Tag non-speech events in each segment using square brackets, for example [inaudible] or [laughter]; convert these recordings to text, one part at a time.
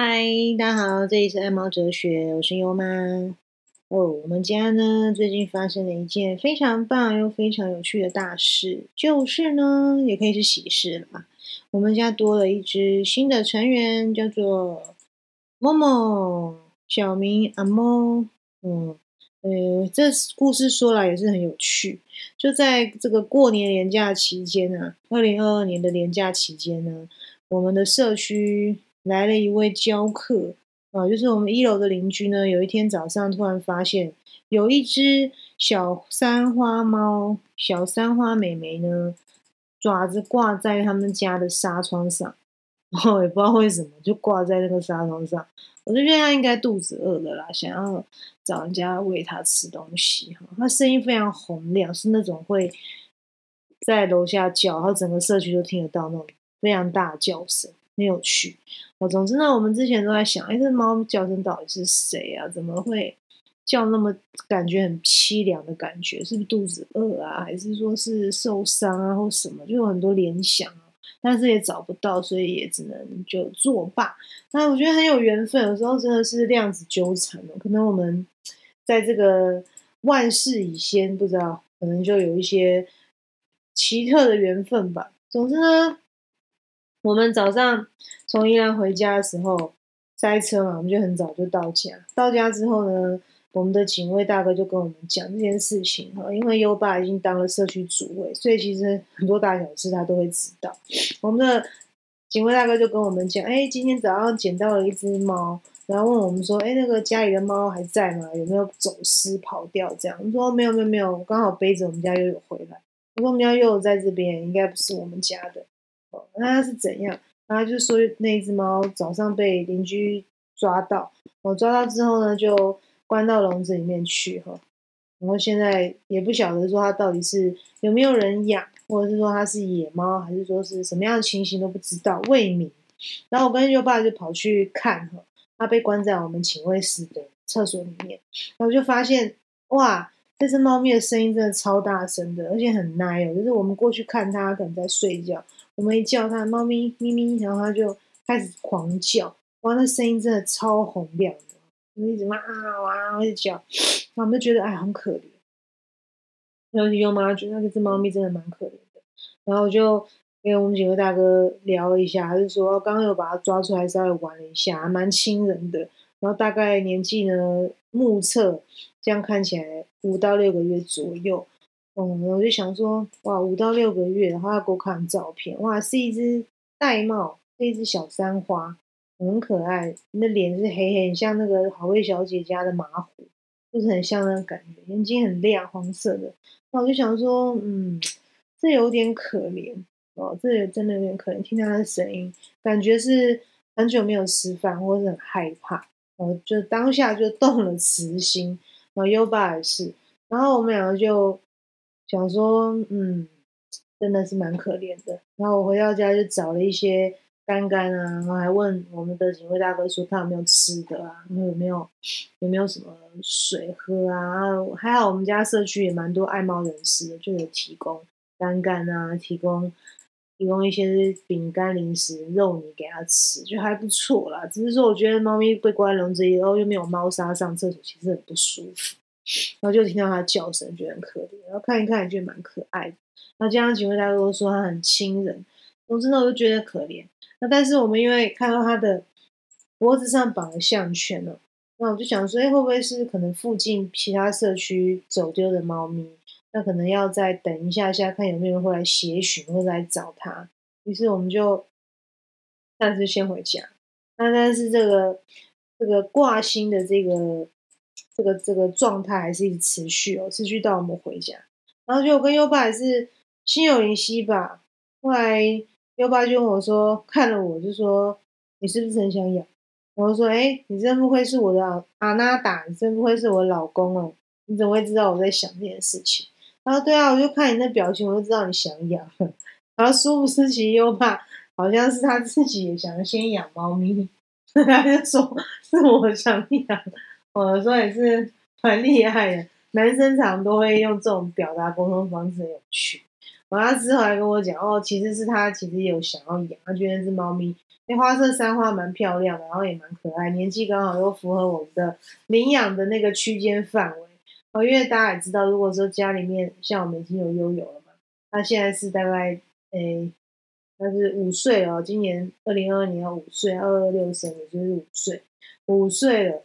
嗨，大家好，这里是爱猫哲学，我是优妈。哦，我们家呢最近发生了一件非常棒又非常有趣的大事，就是呢，也可以是喜事了。我们家多了一只新的成员，叫做默默，小名阿猫。嗯，呃，这故事说来也是很有趣。就在这个过年年假期间呢，二零二二年的年假期间呢，我们的社区。来了一位教客啊，就是我们一楼的邻居呢。有一天早上，突然发现有一只小三花猫、小三花美眉呢，爪子挂在他们家的纱窗上，然后也不知道为什么就挂在那个纱窗上。我就觉得它应该肚子饿了啦，想要找人家喂它吃东西。哈，它声音非常洪亮，是那种会在楼下叫，然后整个社区都听得到那种非常大的叫声。很有趣哦。总之呢，我们之前都在想，哎，这猫叫声到底是谁啊？怎么会叫那么感觉很凄凉的感觉？是不是肚子饿啊？还是说是受伤啊，或什么？就有很多联想。但是也找不到，所以也只能就作罢。那我觉得很有缘分，有时候真的是量子纠缠哦。可能我们在这个万事以先，不知道可能就有一些奇特的缘分吧。总之呢。我们早上从宜兰回家的时候塞车嘛，我们就很早就到家。到家之后呢，我们的警卫大哥就跟我们讲这件事情哈，因为优爸已经当了社区主委，所以其实很多大小事他都会知道。我们的警卫大哥就跟我们讲，哎，今天早上捡到了一只猫，然后问我们说，哎，那个家里的猫还在吗？有没有走失跑掉？这样，我们说没有没有没有，刚好背着我们家悠悠回来。我说我们家悠悠在这边，应该不是我们家的。那他是怎样？他就说那只猫早上被邻居抓到，我抓到之后呢，就关到笼子里面去哈。然后现在也不晓得说它到底是有没有人养，或者是说它是野猫，还是说是什么样的情形都不知道，未明。然后我跟优爸就跑去看哈，它被关在我们警卫室的厕所里面，然后就发现哇，这只猫咪的声音真的超大声的，而且很奶哦，就是我们过去看它，可能在睡觉。我们一叫它，猫咪咪咪，然后它就开始狂叫，哇，那声音真的超洪亮的，一直哇哇一直叫，然后我们就觉得哎很可怜。尤其优妈觉得那只猫咪真的蛮可怜的，然后就跟我们几个大哥聊了一下，就说刚刚有把它抓出来稍微玩了一下，蛮亲人的。然后大概年纪呢，目测这样看起来五到六个月左右。嗯，我就想说，哇，五到六个月，然后要给我看照片，哇，是一只玳瑁，是一只小三花，很可爱，那脸是黑黑，像那个好味小姐家的马虎，就是很像那个感觉，眼睛很亮，黄色的。那我就想说，嗯，这有点可怜哦，这也真的有点可怜，听到他的声音，感觉是很久没有吃饭，或是很害怕，然后就当下就动了慈心，然后优巴也是，然后我们两个就。想说，嗯，真的是蛮可怜的。然后我回到家就找了一些干干啊，然后还问我们的警卫大哥说他有没有吃的啊，有没有有没有什么水喝啊？还好我们家社区也蛮多爱猫人士的，就有提供干干啊，提供提供一些饼干、零食、肉泥给它吃，就还不错啦。只是说我觉得猫咪被关笼子以后又没有猫砂上厕所，其实很不舒服。然后就听到它叫声，觉得很可怜。然后看一看，也觉得蛮可爱的。那加上警卫大家都说它很亲人，总之呢，我就觉得可怜。那但是我们因为看到它的脖子上绑了项圈了，那我就想说，哎，会不会是可能附近其他社区走丢的猫咪？那可能要再等一下下，看有没有人会来协寻或者来找它。于是我们就暂时先回家。那但是这个这个挂心的这个。这个这个状态还是一直持续哦，持续到我们回家。然后就我跟优爸还是心有灵犀吧。后来优爸就问我说：“看了我就说你是不是很想养？”我说：“哎，你真不愧是我的阿娜达，你真不愧是我老公哦？你怎么会知道我在想这件事情？”他说：“对啊，我就看你那表情，我就知道你想养。[laughs] ”然后舒不知，其实优爸好像是他自己也想先养猫咪，[laughs] 他就说是我想养。我有时候也是 [laughs] 蛮厉害的，男生常都会用这种表达沟通方式有趣。完了之后还跟我讲，哦，其实是他其实有想要养，他觉得只猫咪，那花色三花蛮漂亮的，然后也蛮可爱，年纪刚好又符合我们的领养的那个区间范围。哦，因为大家也知道，如果说家里面像我们已经有悠悠了嘛，他现在是大概诶，他是五岁哦，今年二零二二年要五岁，二二六生也就是五岁，五岁了，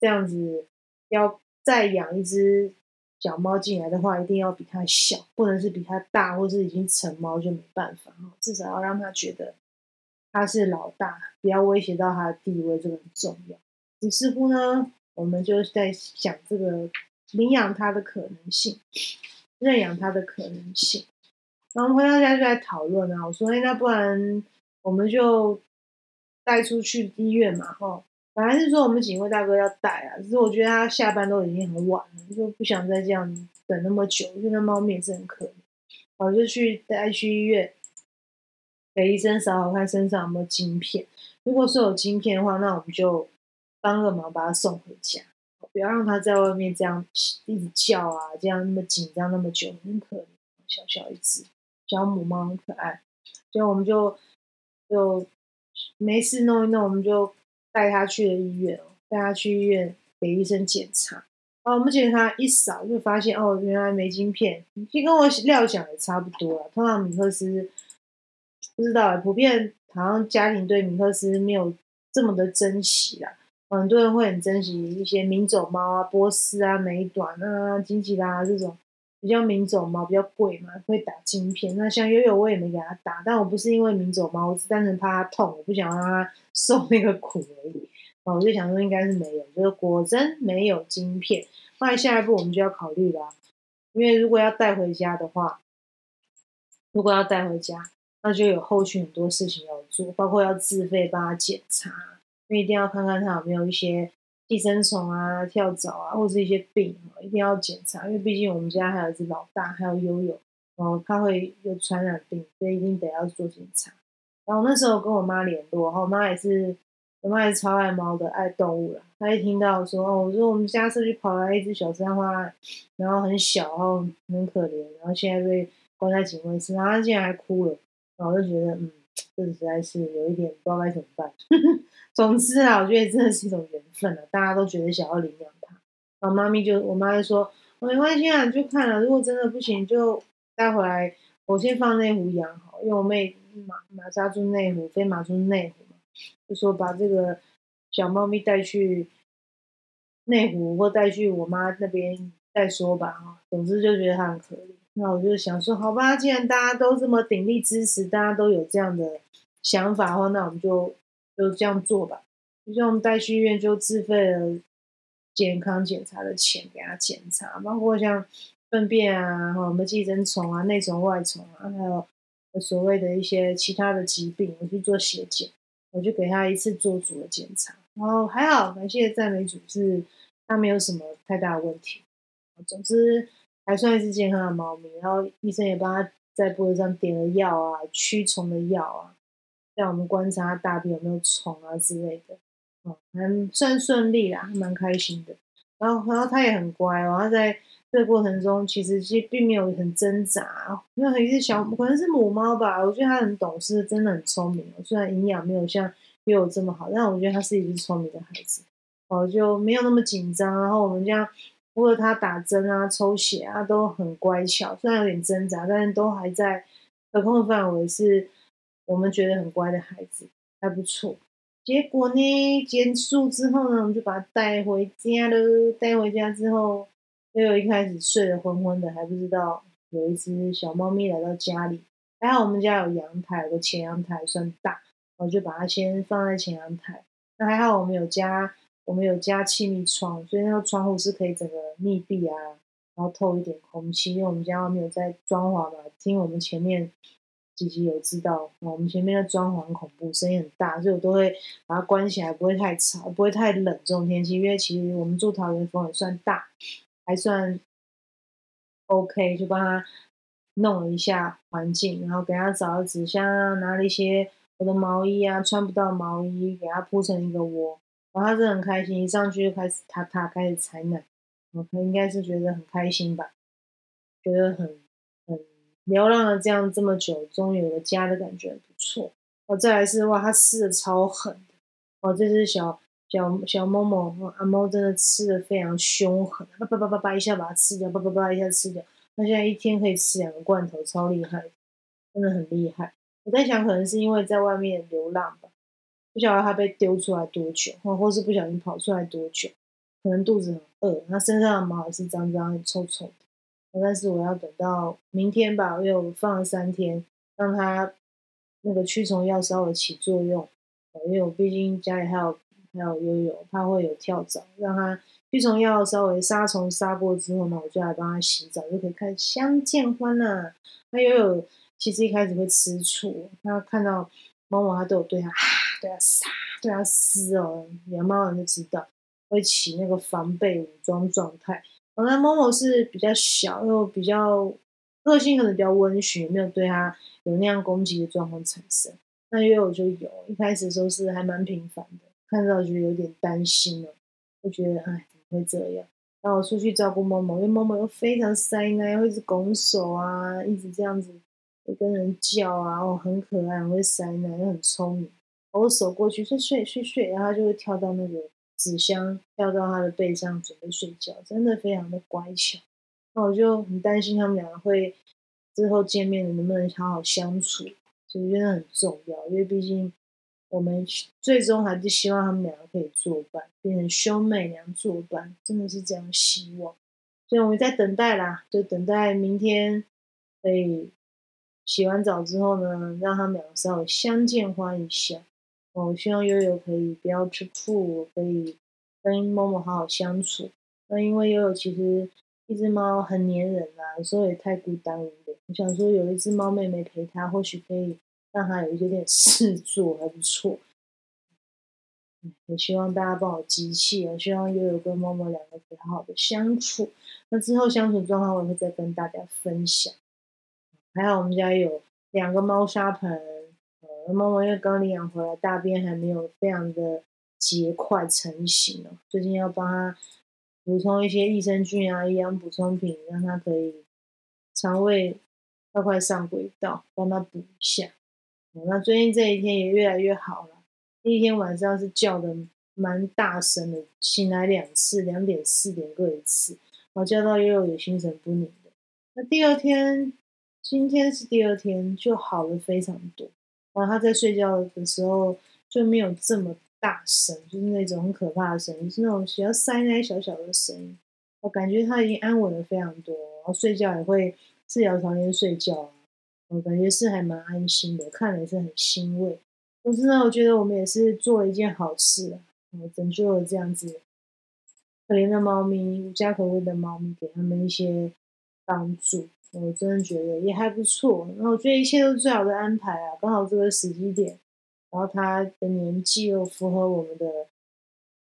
这样子要再养一只小猫进来的话，一定要比它小，不能是比它大，或是已经成猫就没办法，至少要让它觉得它是老大，不要威胁到它的地位，这个很重要。于是乎呢，我们就在想这个。领养它的可能性，认养它的可能性。然后回到家就在讨论啊，我说：“哎，那不然我们就带出去医院嘛？哈，本来是说我们警卫大哥要带啊，只是我觉得他下班都已经很晚了，就不想再这样等那么久，因为那猫咪也是很可怜。我就去带去医院，给医生扫好看身上有没有晶片。如果说有晶片的话，那我们就帮个忙把它送回家。”不要让它在外面这样一直叫啊，这样那么紧张那么久，很可怜。小小一只小母猫很可爱，所以我们就就没事弄一弄，我们就带他去了医院，带他去医院给医生检查。哦，我们检查一扫就发现哦，原来没晶片，其实跟我料想也差不多啊。通常米克斯不知道，普遍好像家庭对米克斯没有这么的珍惜啦。很多人会很珍惜一些名种猫啊，波斯啊、美短啊、金吉拉这种比较明种猫，比较贵嘛，会打晶片。那像悠悠，我也没给它打，但我不是因为明种猫，我是单纯怕它痛，我不想让它 [laughs] 受那个苦而已。啊，我就想说应该是没有，就是果真没有晶片。后来下一步我们就要考虑了，因为如果要带回家的话，如果要带回家，那就有后续很多事情要做，包括要自费帮它检查。因为一定要看看它有没有一些寄生虫啊、跳蚤啊，或者一些病一定要检查。因为毕竟我们家还有一只老大，还有悠悠，然后它会有传染病，所以一定得要做检查。然后那时候跟我妈联络，然后我妈也是，我妈也是超爱猫的，爱动物了。她一听到说哦，我说我们家社区跑来一只小三花，然后很小，然后很可怜，然后现在被关在警卫室，然后她竟然还哭了，然后我就觉得嗯，这实在是有一点不知道该怎么办。[laughs] 总之啊，我觉得真的是一种缘分了。大家都觉得想要领养它，然后妈咪就我妈就说：“没关系啊，就看了。如果真的不行，就带回来。我先放内湖养好，因为我妹马马莎住内湖，飞马住内湖嘛，就说把这个小猫咪带去内湖，或带去我妈那边再说吧。总之就觉得它很可怜。那我就想说，好吧，既然大家都这么鼎力支持，大家都有这样的想法的话，那我们就。就这样做吧，就像我们带去医院就自费了健康检查的钱给他检查，包括像粪便啊，我们寄生虫啊、内虫、外虫啊，还有所谓的一些其他的疾病，我去做血检，我就给他一次做足了检查，然后还好，感谢赞美主是他没有什么太大的问题，总之还算是健康的猫咪，然后医生也帮他在脖子上点了药啊，驱虫的药啊。让我们观察它大便有没有虫啊之类的，哦，还算顺利啦，蛮开心的。然后，然后它也很乖，然后在这个过程中，其实其实并没有很挣扎，因为一只小可能是母猫吧，我觉得它很懂事，真的很聪明。虽然营养没有像幼有这么好，但我觉得它是一只聪明的孩子，哦，就没有那么紧张。然后我们这样，如果它打针啊、抽血啊，都很乖巧，虽然有点挣扎，但是都还在可控范围是。我们觉得很乖的孩子还不错，结果呢，结束之后呢，我们就把它带回家了。带回家之后，悠悠一开始睡得昏昏的，还不知道有一只小猫咪来到家里。还好我们家有阳台，有个前阳台算大，我就把它先放在前阳台。那还好我们有加，我们有加气密窗，所以那个窗户是可以整个密闭啊，然后透一点空气。因为我们家外面有在装潢嘛，听我们前面。吉吉有知道，我们前面的装潢恐怖，声音很大，所以我都会把它关起来，不会太吵，不会太冷这种天气。因为其实我们住桃园风也算大，还算 OK，就帮他弄了一下环境，然后给他找了纸箱啊，拿了一些我的毛衣啊，穿不到毛衣给他铺成一个窝，然后他是很开心，一上去就开始他他开始采奶，我应该是觉得很开心吧，觉得很很流浪了这样这么久，终于有个家的感觉，不错。哦，再来是哇，他吃的超狠的。哦，这只小小小猫猫，阿猫真的吃的非常凶狠，叭叭叭叭叭一下把它吃掉，叭叭叭一下吃掉。它现在一天可以吃两个罐头，超厉害，真的很厉害。我在想，可能是因为在外面流浪吧，不晓得它被丢出来多久，或或是不小心跑出来多久，可能肚子很饿，它身上的毛还是脏脏、臭臭的。但是我要等到明天吧，因为我放了三天，让它那个驱虫药稍微起作用。因为我毕竟家里还有还有悠悠，怕会有跳蚤，让它驱虫药稍微杀虫杀过之后呢，我就来帮它洗澡，就可以开始相见欢了。那悠悠其实一开始会吃醋，它看到猫猫，它都有对它啊，对它撒，对它撕哦，养猫人就知道会起那个防备武装状态。那猫猫是比较小，又比较个性可能比较温驯，没有对它有那样攻击的状况产生。那因为我就有一开始的时候是还蛮频繁的，看到就有点担心了，就觉得哎怎么会这样？然后我出去照顾猫猫，因为猫猫又非常塞奶，会一直拱手啊，一直这样子会跟人叫啊，哦很可爱，很会塞奶，又很聪明。我手过去说睡睡睡，然后他就会跳到那个。纸箱跳到他的背上，准备睡觉，真的非常的乖巧。那我就很担心他们两个会之后见面能不能好好相处，所以真的很重要。因为毕竟我们最终还是希望他们两个可以作伴，变成兄妹俩作伴，真的是这样希望。所以我们在等待啦，就等待明天可以洗完澡之后呢，让他们两个稍微相见欢一下。我希望悠悠可以不要吃醋，可以跟猫猫好好相处。那因为悠悠其实一只猫很黏人啊，有时候也太孤单了。我想说有一只猫妹妹陪它，或许可以让它有一点点事做，还不错。也希望大家帮我集气啊，希望悠悠跟猫猫两个可以好好的相处。那之后相处状况我会再跟大家分享。还好我们家有两个猫砂盆。猫猫因为刚领养回来，大便还没有非常的结块成型哦。最近要帮它补充一些益生菌啊、营养补充品，让它可以肠胃快快上轨道，帮它补一下。那最近这一天也越来越好了。第一天晚上是叫的蛮大声的，醒来两次，两点、四点各一次，我叫到又有心神不宁。那第二天，今天是第二天，就好了非常多。然后他在睡觉的时候就没有这么大声，就是那种很可怕的声音，是那种比较塞奶小小的声音。我感觉他已经安稳了非常多，然后睡觉也会四条床间睡觉啊，我感觉是还蛮安心的，看了也是很欣慰。总之呢，我觉得我们也是做了一件好事啊，拯救了这样子可怜的猫咪，无家可归的猫咪，给他们一些帮助。我真的觉得也还不错，然后我觉得一切都是最好的安排啊，刚好这个时机点，然后他的年纪又符合我们的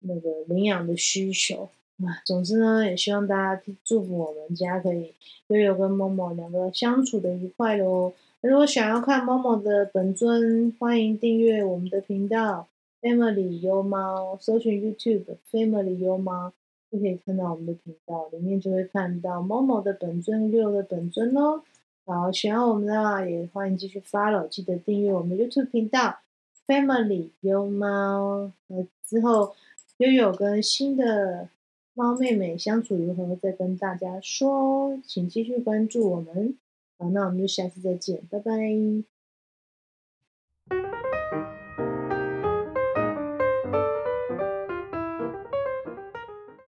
那个领养的需求啊。总之呢，也希望大家祝福我们家可以悠悠跟某某两个相处的愉快喽。如果想要看某某的本尊，欢迎订阅我们的频道 Family 优猫，搜寻 YouTube Family 优猫。就可以看到我们的频道里面，就会看到某某的本尊六的本尊哦。好，喜欢我们的话，也欢迎继续 follow，记得订阅我们 YouTube 频道 Family 优猫。那之后悠悠跟新的猫妹妹相处如何，再跟大家说，请继续关注我们。好，那我们就下次再见，拜拜。